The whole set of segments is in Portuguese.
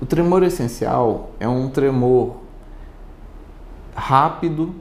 O tremor essencial é um tremor rápido,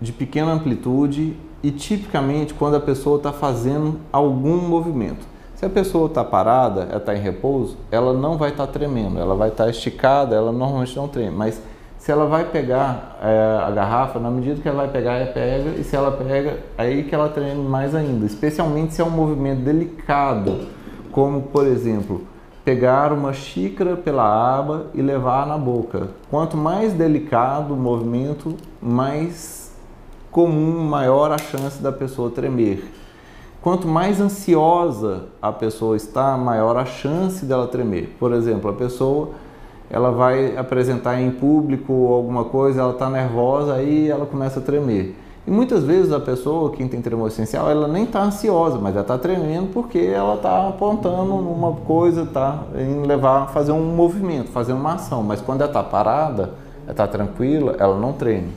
de pequena amplitude e tipicamente quando a pessoa está fazendo algum movimento. Se a pessoa está parada, ela está em repouso, ela não vai estar tá tremendo, ela vai estar tá esticada, ela normalmente não treme. Mas se ela vai pegar é, a garrafa, na medida que ela vai pegar, ela pega, e se ela pega, aí que ela treme mais ainda. Especialmente se é um movimento delicado, como por exemplo, pegar uma xícara pela aba e levar na boca. Quanto mais delicado o movimento, mais comum, maior a chance da pessoa tremer. Quanto mais ansiosa a pessoa está, maior a chance dela tremer. Por exemplo, a pessoa ela vai apresentar em público alguma coisa, ela está nervosa, aí ela começa a tremer. E muitas vezes a pessoa, quem tem tremor essencial, ela nem está ansiosa, mas ela está tremendo porque ela está apontando uma coisa, está em levar, fazer um movimento, fazer uma ação. Mas quando ela está parada, ela está tranquila, ela não treme.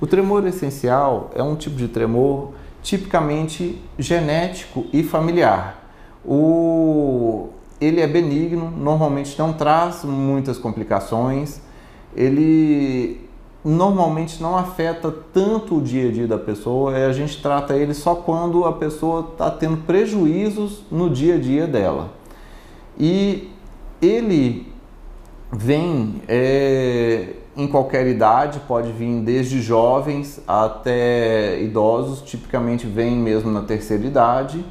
O tremor essencial é um tipo de tremor tipicamente genético e familiar. O, ele é benigno, normalmente não traz muitas complicações, ele normalmente não afeta tanto o dia a dia da pessoa, a gente trata ele só quando a pessoa está tendo prejuízos no dia a dia dela. E ele vem é, em qualquer idade, pode vir desde jovens até idosos, tipicamente vem mesmo na terceira idade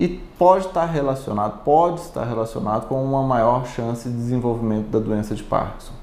e pode estar relacionado, pode estar relacionado com uma maior chance de desenvolvimento da doença de Parkinson.